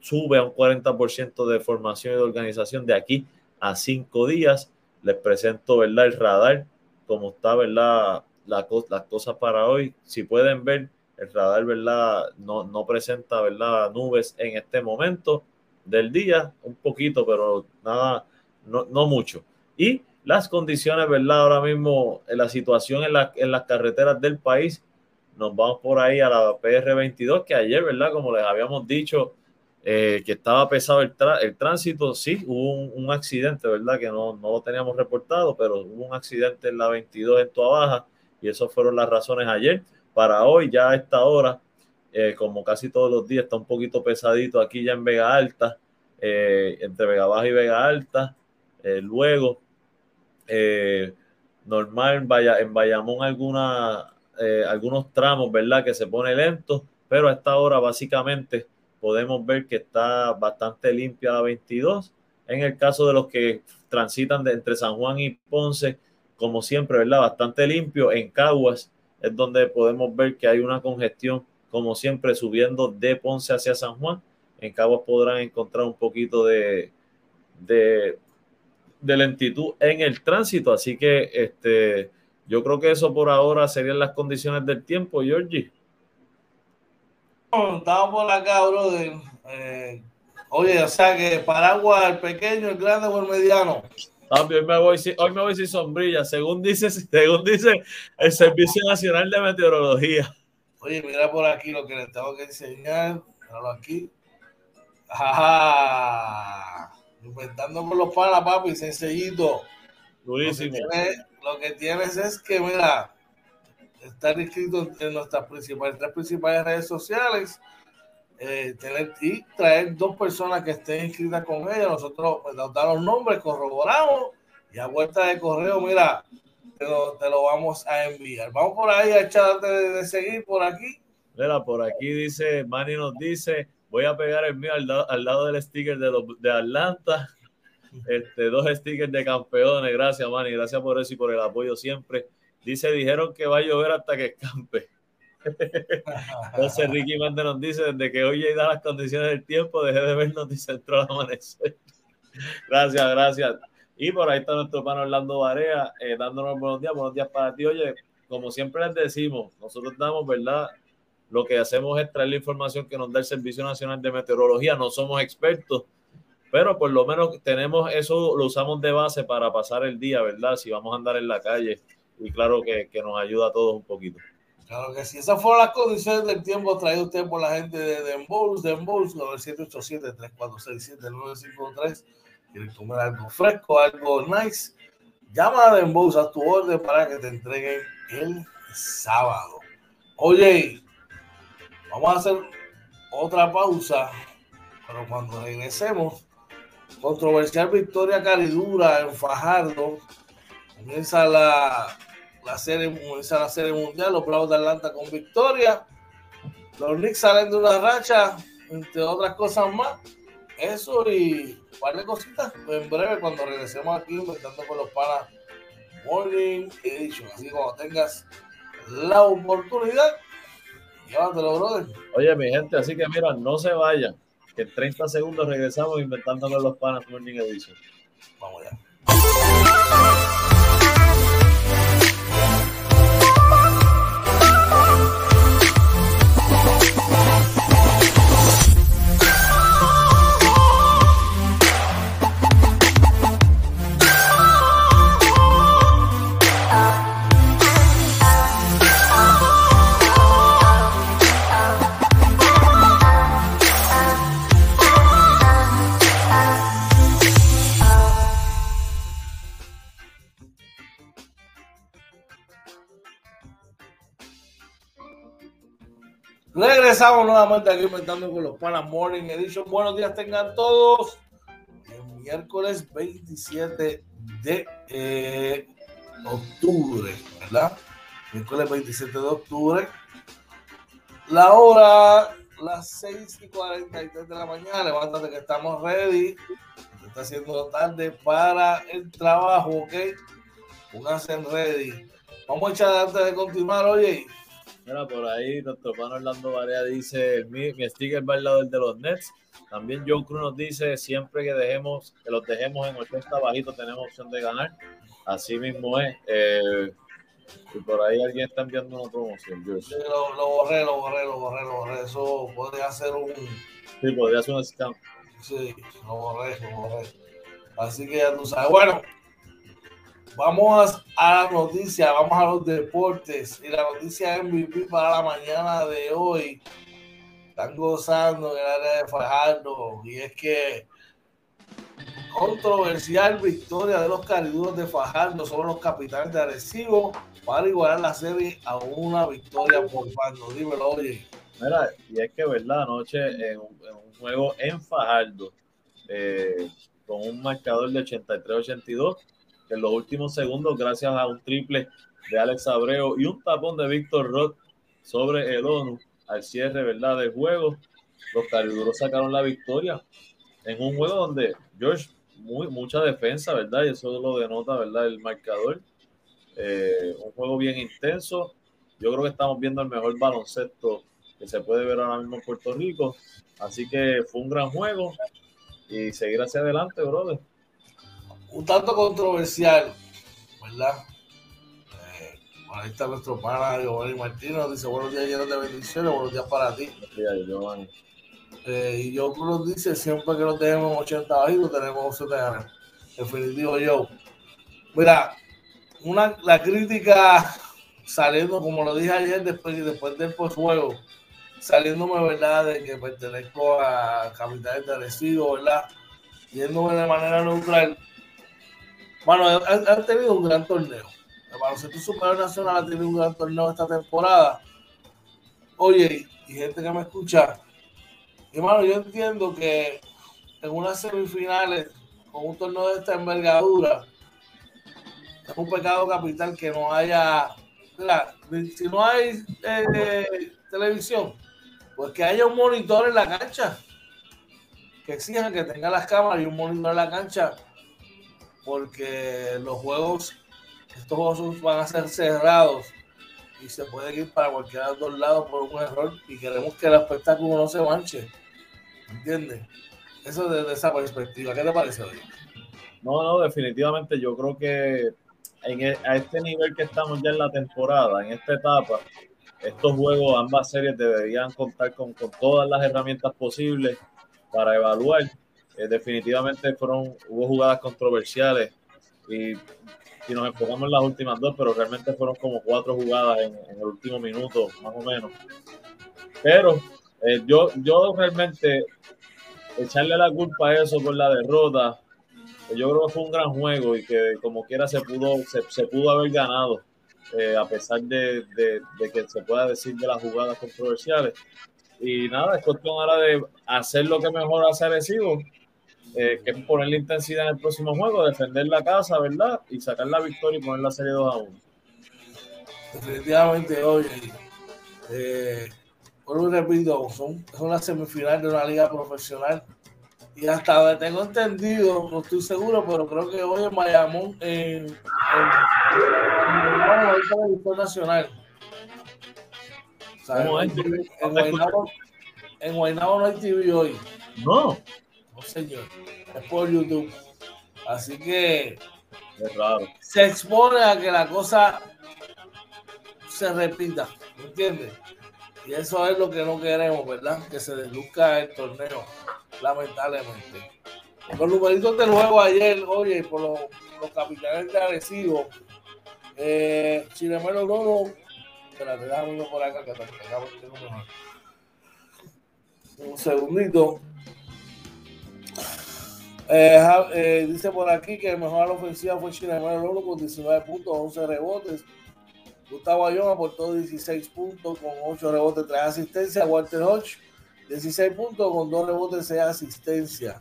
sube a un 40% de formación y de organización de aquí a cinco días. Les presento, ¿verdad? El radar, como está, ¿verdad? La, las cosas para hoy. Si pueden ver, el radar, ¿verdad? No, no presenta, ¿verdad? Nubes en este momento del día, un poquito, pero nada, no, no mucho. Y las condiciones, ¿verdad? Ahora mismo, en la situación en, la, en las carreteras del país, nos vamos por ahí a la PR22, que ayer, ¿verdad? Como les habíamos dicho, eh, que estaba pesado el, el tránsito, sí, hubo un, accidente, ¿verdad? Que no, no, lo teníamos reportado, pero hubo un accidente en la 22 en Tua Baja, y esas fueron las razones ayer para hoy, ya a esta hora, eh, como casi todos los días, está un poquito pesadito aquí ya en Vega Alta, eh, entre Vega Baja y Vega Alta. Luego, normal en, Vaya, en Bayamón alguna, algunos tramos, ¿verdad? Que se pone lento, pero a esta hora básicamente podemos ver que está bastante limpia la 22 En el caso de los que transitan de entre San Juan y Ponce, como siempre, ¿verdad? Bastante limpio. En Caguas es donde podemos ver que hay una congestión, como siempre, subiendo de Ponce hacia San Juan. En Caguas podrán encontrar un poquito de, de, de lentitud en el tránsito. Así que este, yo creo que eso por ahora serían las condiciones del tiempo, Georgie. Estamos por acá, brother. Eh, oye, o sea que Paraguas, el pequeño, el grande o el mediano. También me voy, hoy me voy sin sombrilla, según dice, según dice el Servicio Nacional de Meteorología. Oye, mira por aquí lo que les tengo que enseñar. Míralo aquí. Ajá. Inventando con los panas, papi, sencillito. Durísimo. Lo que, tienes, es que, mira, estar inscrito en nuestras principales, tres principales redes sociales. Eh, tener y traer dos personas que estén inscritas con ella. Nosotros pues, nos dan los nombres, corroboramos y a vuelta de correo, mira, te lo, te lo vamos a enviar. Vamos por ahí a echar de, de, seguir por aquí. Mira, por aquí dice, Manny nos dice, voy a pegar el mío al, al lado del sticker de, los, de Atlanta. Este, dos stickers de campeones. Gracias, Manny. Gracias por eso y por el apoyo siempre. Dice, dijeron que va a llover hasta que escampe. Entonces Ricky Mande nos dice, desde que hoy da las condiciones del tiempo, dejé de ver Noticentro al amanecer. gracias, gracias. Y por ahí está nuestro hermano Orlando Barea, eh, dándonos buenos días, buenos días para ti. Oye, como siempre les decimos, nosotros damos, ¿verdad? Lo que hacemos es traer la información que nos da el Servicio Nacional de Meteorología. No somos expertos, pero por lo menos tenemos eso, lo usamos de base para pasar el día, ¿verdad? Si vamos a andar en la calle. Y claro que, que nos ayuda a todos un poquito. Claro que sí. Esas fueron las condiciones del tiempo traído usted por la gente de Denbowls, Denbowls, 787-3467-953. Quieren comer algo fresco, algo nice. Llama a Denbowls a tu orden para que te entreguen el sábado. Oye, vamos a hacer otra pausa, pero cuando regresemos, controversial victoria caridura en Fajardo. Comienza la la serie, comienza la serie mundial, los Bravos de Atlanta con victoria. Los Knicks salen de una racha, entre otras cosas más. Eso y un par de cositas en breve cuando regresemos aquí inventando con los panas Morning Edition. Así que cuando tengas la oportunidad, llévatelo, brother. Oye, mi gente, así que mira, no se vayan, que en 30 segundos regresamos inventando con los panas Morning Edition. Vamos ya. Regresamos nuevamente aquí inventando con los Panas Morning Edition. Buenos días tengan todos. El miércoles 27 de eh, octubre, ¿verdad? Miércoles 27 de octubre. La hora, las 6 y 43 de la mañana. Levántate que estamos ready. Se está haciendo tarde para el trabajo, ¿ok? Pónganse ready. Vamos a echar antes de continuar, oye. Mira, por ahí nuestro hermano Orlando Varea dice, mi, mi sticker va al lado del de los Nets. También John Cruz nos dice, siempre que dejemos, que los dejemos en 80 bajitos tenemos opción de ganar. Así mismo es. Eh, y por ahí alguien está enviando una promoción. Sí, lo, lo, borré, lo borré, lo borré, lo borré. Eso podría ser un... Sí, podría ser un scam. Sí, lo borré, lo borré. Así que ya tú sabes. Bueno, Vamos a la noticia, vamos a los deportes. Y la noticia MVP para la mañana de hoy. Están gozando en el área de Fajardo. Y es que controversial victoria de los cariduros de Fajardo sobre los capitanes de Arecibo para igualar la serie a una victoria por bando. Dímelo, oye. Mira, y es que, ¿verdad? Anoche en un, juego en Fajardo, eh, con un marcador de 83-82 que en los últimos segundos, gracias a un triple de Alex Abreu y un tapón de Víctor Roth sobre el ONU al cierre ¿verdad? del juego, los cariduros sacaron la victoria en un juego donde George muy, mucha defensa, ¿verdad? Y eso lo denota, ¿verdad? El marcador. Eh, un juego bien intenso. Yo creo que estamos viendo el mejor baloncesto que se puede ver ahora mismo en Puerto Rico. Así que fue un gran juego y seguir hacia adelante, brother. Un tanto controversial, ¿verdad? Eh, ahí está nuestro pana Giovanni Martínez, dice buenos días llenos de bendiciones, buenos días para ti. Giovanni. Eh, y yo nos dice siempre que lo tenemos 80 bajitos, tenemos 70 Definitivo yo. Mira, una, la crítica saliendo, como lo dije ayer, después, después del postjuego, saliéndome, ¿verdad?, de que pertenezco a Capitales de ¿verdad? Yéndome de manera neutral. Bueno, han, tenido un gran torneo. El baloncesto superior nacional ha tenido un gran torneo esta temporada. Oye, y gente que me escucha, hermano, yo entiendo que en unas semifinales con un torneo de esta envergadura, es un pecado capital que no haya, si no hay eh, televisión, pues que haya un monitor en la cancha. Que exijan que tenga las cámaras y un monitor en la cancha. Porque los juegos, estos juegos van a ser cerrados y se puede ir para cualquiera de los dos lados por un error y queremos que el espectáculo no se manche. ¿Entiendes? Eso desde esa perspectiva. ¿Qué te parece, hoy? No, no, definitivamente yo creo que en e, a este nivel que estamos ya en la temporada, en esta etapa, estos juegos, ambas series deberían contar con, con todas las herramientas posibles para evaluar. Eh, definitivamente fueron, hubo jugadas controversiales y si nos enfocamos en las últimas dos, pero realmente fueron como cuatro jugadas en, el último minuto, más o menos. Pero eh, yo, yo realmente echarle la culpa a eso por la derrota, yo creo que fue un gran juego y que como quiera se pudo, se, pudo haber ganado. Eh, a pesar de, que se pueda decir de las jugadas controversiales. Y nada, es cuestión ahora de hacer lo que mejor hace Arecibo, eh, que es poner la intensidad en el próximo juego, defender la casa, ¿verdad? Y sacar la victoria y poner la serie 2 a 1. Definitivamente, oye, eh, por un repito, es una semifinal de una liga profesional y hasta donde tengo entendido, no estoy seguro, pero creo que hoy en Bayamón, en, en, en, nacional. En, Guaynabo, no hay TV hoy. No. No, señor. Es por YouTube. Así que es raro. se expone a que la cosa se repita. ¿Me entiendes? Y eso es lo que no queremos, ¿verdad? Que se deduzca el torneo lamentablemente. Los numeritos del juego ayer, oye, por los, los capitanes de Arecibo, eh, Chilemelo Loro, espérate, déjame por acá que te pegamos este número. Un segundito. Eh, eh, dice por aquí que el mejor a la ofensiva fue Chilemelo Loro con 19 puntos, 11 rebotes. Gustavo Ayón aportó 16 puntos con 8 rebotes, 3 asistencias. Walter Hodge 16 puntos con 2 rebotes, 6 asistencias.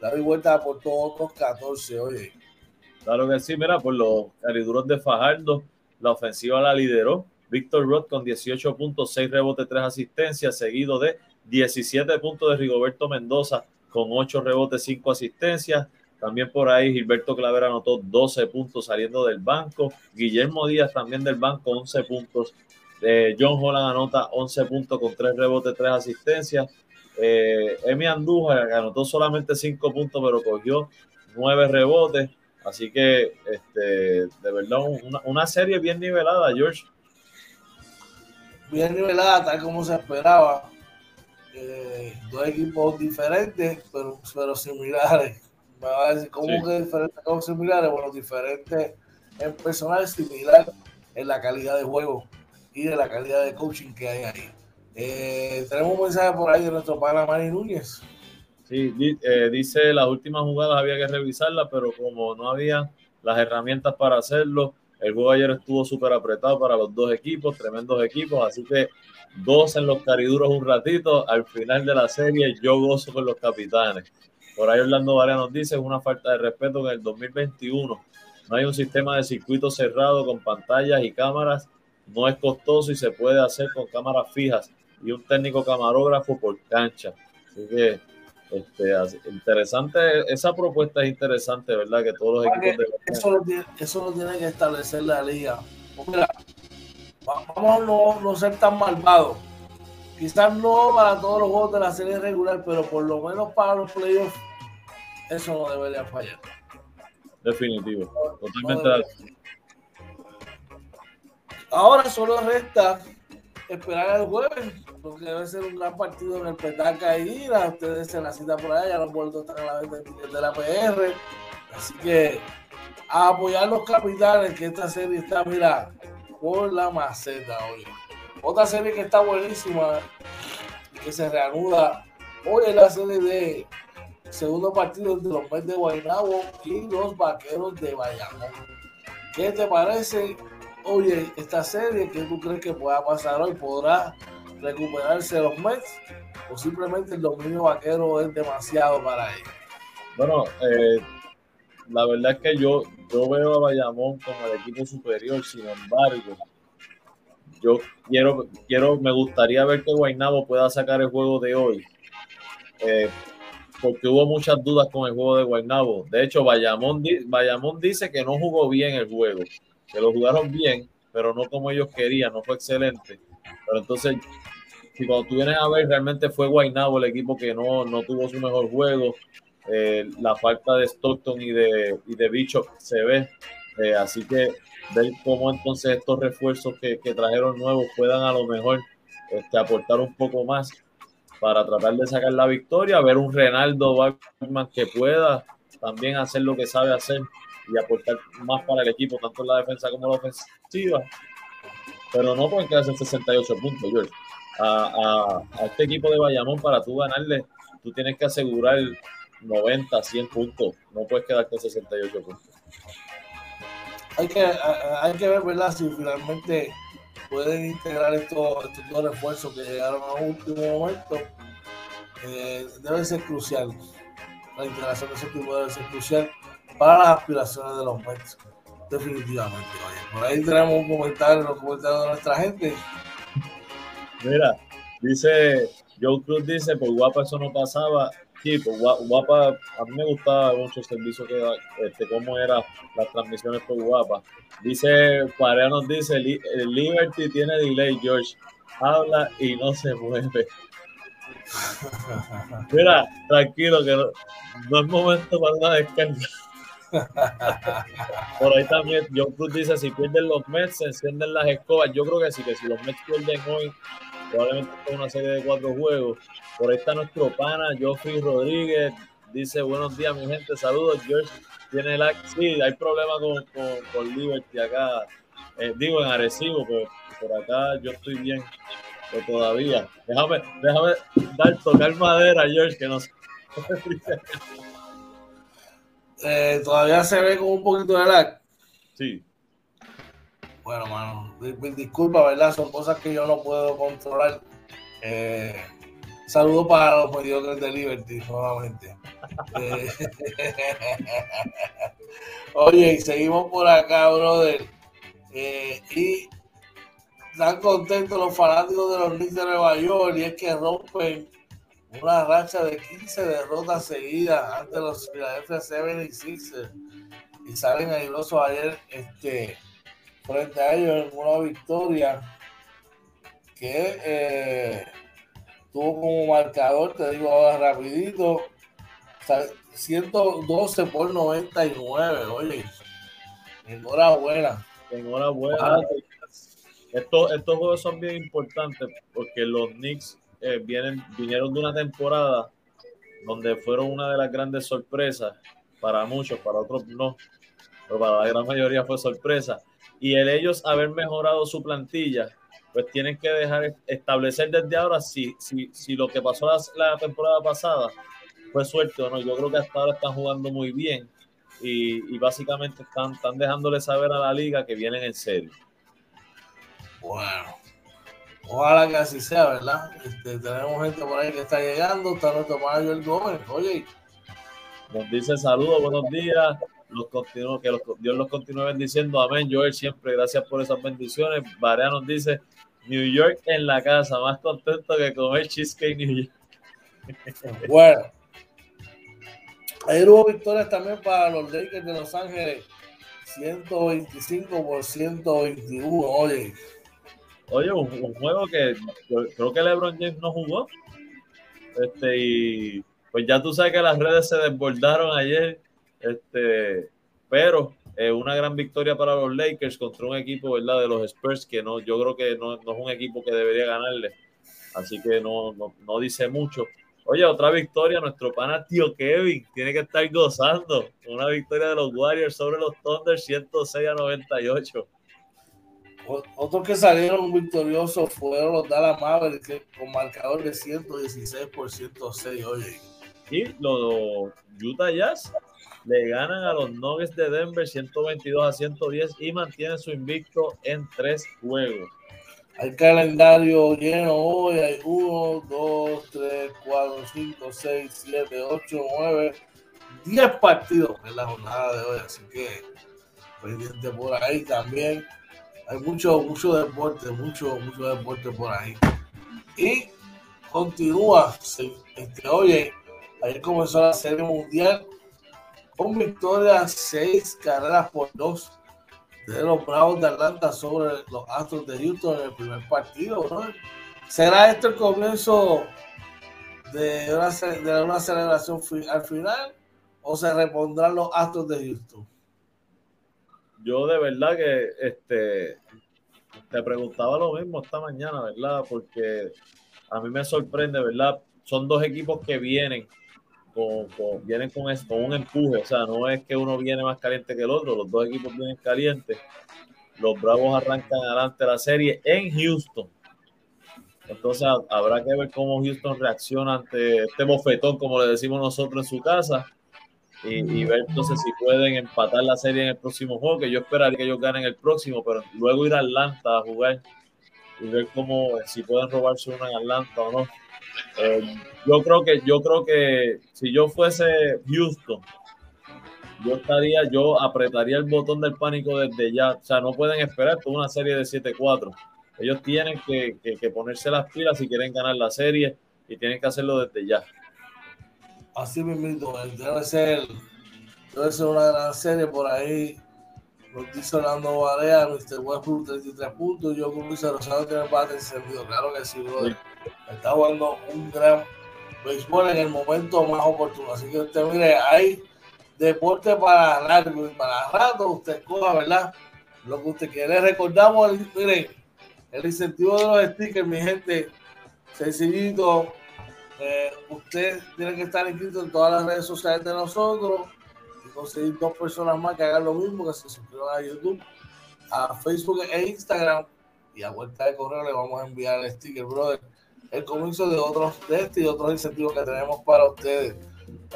David Vuelta aportó otros 14, oye. Claro que sí, mira, por los cariduros de Fajardo, la ofensiva la lideró. Víctor Roth con 18 puntos, 6 rebotes, 3 asistencias, seguido de 17 puntos de Rigoberto Mendoza con 8 rebotes, 5 asistencias. También por ahí Gilberto Clavera anotó 12 puntos saliendo del banco. Guillermo Díaz también del banco, 11 puntos. Eh, John Holland anota 11 puntos con 3 rebotes, 3 asistencias. Eh, Emi Andújar anotó solamente 5 puntos, pero cogió 9 rebotes. Así que, este, de verdad, una, serie bien nivelada, George. Bien nivelada, tal como se esperaba. Eh, dos equipos diferentes, pero, pero similares. Me va a decir, ¿cómo que diferentes, como similares? Bueno, diferentes en personal, similar en la calidad de juego y de la calidad de coaching que hay ahí. Eh, tenemos un mensaje por ahí de nuestro pana Manny Núñez. Sí, eh, dice las últimas jugadas había que revisarlas, pero como no había las herramientas para hacerlo, el juego ayer estuvo súper apretado para los dos equipos, tremendos equipos, así que en los cariduros un ratito. Al final de la serie, yo gozo con los capitanes. Por ahí Orlando Varea nos dice: es una falta de respeto que en el 2021 no hay un sistema de circuito cerrado con pantallas y cámaras no es costoso y se puede hacer con cámaras fijas y un técnico camarógrafo por cancha. Así que Este, interesante, esa propuesta es interesante, ¿verdad? Que todos los equipos eso, lo tiene, eso lo tiene que establecer la liga. Mira, vamos a no, no ser tan malvados. Quizás no para todos los juegos de la serie regular, pero por lo menos para los playoffs, eso no debería fallar. Definitivo, totalmente. Ahora solo resta esperar el jueves, porque debe ser un gran partido en el Petaca y Ustedes se la cita por allá, ya los vueltos están a la vez de la PR. Así que a apoyar los capitales, que esta serie está, mira, por la maceta hoy. Otra serie que está buenísima y que se reanuda hoy es la serie de segundo partido entre los Mets de Guaynabo y los Vaqueros de Bayamón. ¿Qué te parece? Oye, esta serie, ¿qué tú crees que pueda pasar hoy? ¿Podrá recuperarse los Mets? ¿O simplemente el dominio vaquero es demasiado para ellos? Bueno, eh, la verdad es que yo, yo veo a Bayamón como el equipo superior, sin embargo, yo quiero, quiero, me gustaría ver que Guaynabo pueda sacar el juego de hoy. Eh, porque hubo muchas dudas con el juego de Guaynabo. De hecho, Bayamón, Bayamón dice que no jugó bien el juego, que lo jugaron bien, pero no como ellos querían, no fue excelente. Pero entonces, si cuando tú vienes a ver, realmente fue Guaynabo el equipo que no, no tuvo su mejor juego. Eh, la falta de Stockton y de, y de Bicho se ve. Eh, así que ver cómo entonces estos refuerzos que, que, trajeron nuevos puedan a lo mejor este, aportar un poco más para tratar de sacar la victoria, ver un Renaldo Bachman que pueda también hacer lo que sabe hacer y aportar más para el equipo, tanto en la defensa como en la ofensiva. Pero no pueden quedarse 68 puntos, George. A, a, este equipo de Bayamón, para tú ganarle, tú tienes que asegurar 90, 100 puntos. No puedes quedarte 68 puntos. Hay que, hay que ver, ¿verdad? Si finalmente pueden integrar estos, estos dos refuerzos que llegaron a último momento, eh, debe ser crucial. La integración de ese equipo debe ser crucial para las aspiraciones de los Mets. Definitivamente. Por ahí tenemos un comentario en los comentarios de nuestra gente. Mira, dice Joe Cruz dice, por guapa eso no pasaba. Sí, pues guapa, a mí me gustaba mucho el servicio que este, cómo eran las transmisiones por guapa. Dice, Parea nos dice, el Liberty tiene delay, George. Habla y no se mueve. Mira, tranquilo, que no, es momento para una descarga. Por ahí también, John Cruz dice, si pierden los Mets, se encienden las escobas. Yo creo que sí, que si los Mets pierden hoy, probablemente es una serie de cuatro juegos. Por ahí está nuestro pana, Joffrey Rodríguez. Dice, buenos días, mi gente, saludos, George. Tiene la... Sí, hay problema con, con, Liberty acá. Eh, digo, en Arecibo, pero por acá yo estoy bien pero todavía. Déjame, déjame dar, tocar madera, George, que no eh, todavía se ve como un poquito de lag. Sí. Bueno, mano, disculpa, ¿verdad? Son cosas que yo no puedo controlar. Eh, saludos para los mediocres de Liberty, nuevamente. Eh, oye, seguimos por acá, brother. Eh, y están contentos los fanáticos de los Knicks de Nueva York y es que rompen una racha de 15 derrotas seguidas ante los Philadelphia 76ers y salen airosos ayer este, frente a ellos en una victoria que eh, tuvo como marcador, te digo ahora rapidito, 112 por 99, oye, enhorabuena. Enhorabuena. Estos, estos juegos son bien importantes porque los Knicks eh, vienen, vinieron de una temporada donde fueron una de las grandes sorpresas para muchos, para otros no, pero para la gran mayoría fue sorpresa. Y el ellos haber mejorado su plantilla, pues tienen que dejar establecer desde ahora si, si, si lo que pasó la, temporada pasada fue suerte o no. Yo creo que hasta ahora están jugando muy bien y, y básicamente están, están dejándole saber a la liga que vienen en serio. Bueno, ojalá que así sea, ¿verdad? Este, tenemos gente por ahí que está llegando, está nuestro manager Gómez, oye. Nos dice saludos, buenos días. Los continúo, que Dios los continúe bendiciendo. Amén. Joel, siempre gracias por esas bendiciones. Varea nos dice New York en la casa, más contento que comer cheesecake New York. Bueno, Ayer hubo victorias también para los Lakers de Los Ángeles. 125 por 121. Oye. Oye, un, juego que creo que LeBron James no jugó. Este, y pues ya tú sabes que las redes se desbordaron ayer. Este, pero eh, una gran victoria para los Lakers contra un equipo, ¿verdad? De los Spurs, que no, yo creo que no, no es un equipo que debería ganarle. Así que no, no, no dice mucho. Oye, otra victoria, nuestro pana tío Kevin tiene que estar gozando. Una victoria de los Warriors sobre los Thunder 106 a 98. Otros que salieron victoriosos fueron los Dallas Mavericks con marcador de 116 por 106. Oye. Y los Utah Jazz le ganan a los Nuggets de Denver 122 a 110 y mantienen su invicto en tres juegos. Hay calendario lleno hoy, hay 1, 2, 3, 4, 5, 6, 7, 8, 9, 10 partidos en la jornada de hoy, así que pendiente por ahí también. Hay mucho, mucho deporte, mucho, mucho deporte por ahí. Y continúa, este, oye, ayer comenzó la serie mundial con victoria 6 carreras por 2 de los Bravos de Atlanta sobre los Astros de Houston en el primer partido. ¿Será esto el comienzo de una, de una celebración al final o se repondrán los Astros de Houston? Yo de verdad que este, te preguntaba lo mismo esta mañana, ¿verdad? Porque a mí me sorprende, ¿verdad? Son dos equipos que vienen vienen con, esto, un empuje, o sea, no es que uno viene más caliente que el otro, los dos equipos vienen calientes. Los Bravos arrancan adelante la serie en Houston. Entonces habrá que ver cómo Houston reacciona ante este bofetón, como le decimos nosotros en su casa, y, ver entonces si pueden empatar la serie en el próximo juego, que yo esperaría que ellos ganen el próximo, pero luego ir a Atlanta a jugar y ver cómo si pueden robarse una en Atlanta o no. Eh, yo creo que yo creo que si yo fuese Houston, yo estaría, yo apretaría el botón del pánico desde ya. O sea, no pueden esperar toda una serie de 7-4. Ellos tienen que, ponerse las pilas si quieren ganar la serie y tienen que hacerlo desde ya. Así mismo, debe ser, debe ser una gran serie por ahí. Nos dice Orlando Barea, Mr. Westbrook 33 puntos. Yo con Luis Rosado tiene bate encendido. Claro que sí, brother. Está jugando un gran béisbol en el momento más oportuno. Así que usted mire, hay deporte para largo y para rato. Usted coja, ¿verdad? Lo que usted quiere. Recordamos, mire, el incentivo de los stickers, mi gente, sencillito. Eh, usted tiene que estar inscrito en todas las redes sociales de nosotros y conseguir dos personas más que hagan lo mismo, que se suscriban a YouTube, a Facebook e Instagram y a vuelta de correo le vamos a enviar el sticker, brother el comienzo de otros de este y otros incentivos que tenemos para ustedes.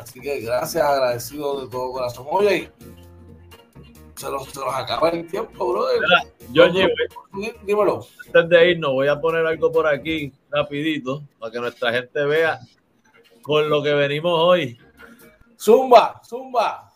Así que gracias, agradecido de todo corazón. Oye, se los, se los acaba el tiempo, brother. Yo dímelo. Antes de irnos, voy a poner algo por aquí rapidito para que nuestra gente vea con lo que venimos hoy. Zumba, zumba.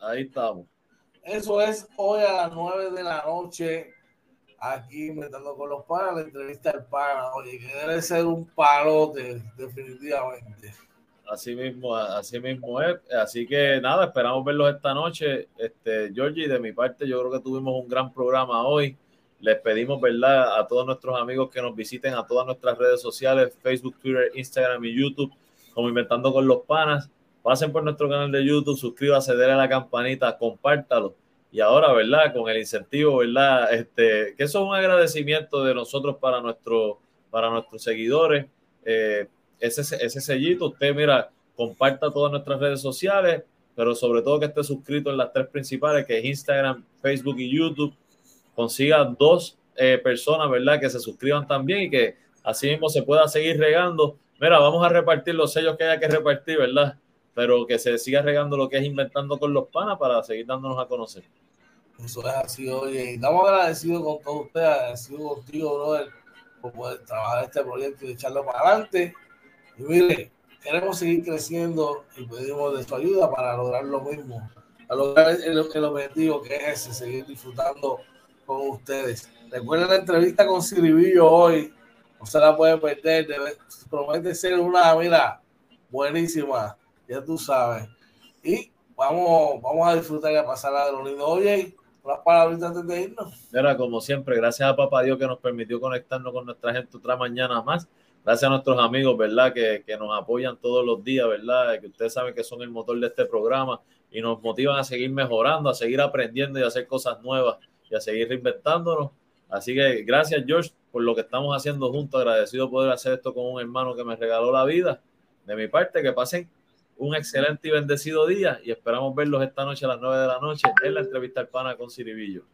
Ahí estamos. Eso es hoy a las 9 de la noche. Aquí metiendo con los panas, la entrevista del pana. Oye, que debe ser un palote, definitivamente. Así mismo, así mismo es. Así que nada, esperamos verlos esta noche. Este, Georgie, de mi parte, yo creo que tuvimos un gran programa hoy. Les pedimos, ¿verdad?, a todos nuestros amigos que nos visiten a todas nuestras redes sociales, Facebook, Twitter, Instagram y YouTube, como Inventando con los Panas pasen por nuestro canal de YouTube, suscríbase, denle a la campanita, compártalo. Y ahora, ¿verdad? Con el incentivo, ¿verdad? Este, que eso es un agradecimiento de nosotros para, nuestro, para nuestros seguidores. Eh, ese, ese sellito, usted, mira, comparta todas nuestras redes sociales, pero sobre todo que esté suscrito en las tres principales, que es Instagram, Facebook y YouTube. Consiga dos eh, personas, ¿verdad? Que se suscriban también y que así mismo se pueda seguir regando. Mira, vamos a repartir los sellos que haya que repartir, ¿verdad? Pero que se siga regando lo que es inventando con los panas para seguir dándonos a conocer. Eso es así, oye, estamos agradecidos con todos ustedes, agradecidos contigo, brother, por poder trabajar este proyecto y echarlo para adelante. Y mire, queremos seguir creciendo y pedimos de su ayuda para lograr lo mismo, a lograr el, el objetivo que es ese, seguir disfrutando con ustedes. Recuerden la entrevista con Ciribillo hoy, no se la pueden perder, promete ser una, mira, buenísima, ya tú sabes. Y vamos, vamos a disfrutar y a pasar a lo lindo. Oye, unas palabritas antes de irnos. Era como siempre, gracias a Papá Dios que nos permitió conectarnos con nuestra gente otra mañana más. Gracias a nuestros amigos, ¿verdad? Que, que nos apoyan todos los días, ¿verdad? Que ustedes saben que son el motor de este programa y nos motivan a seguir mejorando, a seguir aprendiendo y a hacer cosas nuevas y a seguir reinventándonos. Así que gracias, George, por lo que estamos haciendo juntos. Agradecido poder hacer esto con un hermano que me regaló la vida. De mi parte, que pasen un excelente y bendecido día y esperamos verlos esta noche a las 9 de la noche en la entrevista al pana con Ciribillo.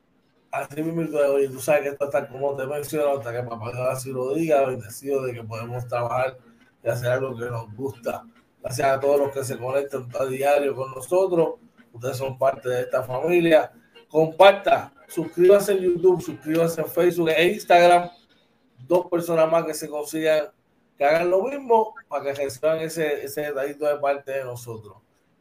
Así mismo, oye, tú sabes que esto está como te menciono, hasta que papá así lo diga, bendecido de que podemos trabajar y hacer algo que nos gusta. Gracias a todos los que se conectan a diario con nosotros. Ustedes son parte de esta familia. Comparta, suscríbase en YouTube, suscríbase en Facebook e Instagram. Dos personas más que se consigan que hagan lo mismo para que reciban ese, ese detallito de parte de nosotros.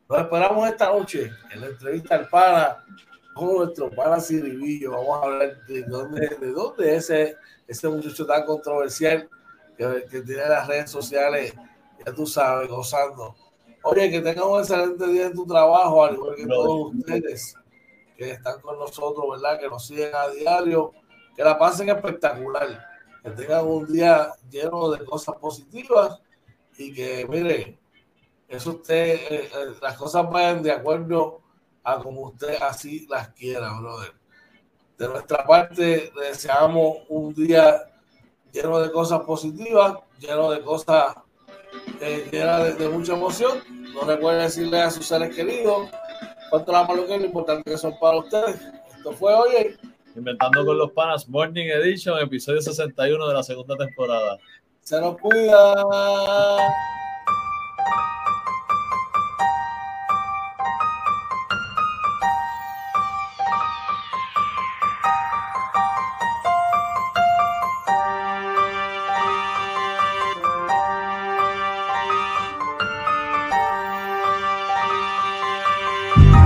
Nos esperamos esta noche en la entrevista al pana con nuestro pana Ciribillo. Vamos a hablar de dónde, de dónde ese, ese muchacho tan controversial que, que tiene las redes sociales, ya tú sabes, gozando. Oye, que tengan un excelente día en tu trabajo, al igual que todos ustedes que están con nosotros, ¿verdad? Que nos siguen a diario, que la pasen espectacular, que tengan un día lleno de cosas positivas y que, mire, eso usted, eh, eh, las cosas vayan de acuerdo a como usted así las quiera, brother. De nuestra parte, deseamos un día lleno de cosas positivas, lleno de cosas eh, llenas de, mucha emoción. No recuerden decirle a sus seres queridos cuánto la malo que es lo importante que son para ustedes. Esto fue hoy. Inventando con los panas Morning Edition, episodio 61 de la segunda temporada. Se nos cuida.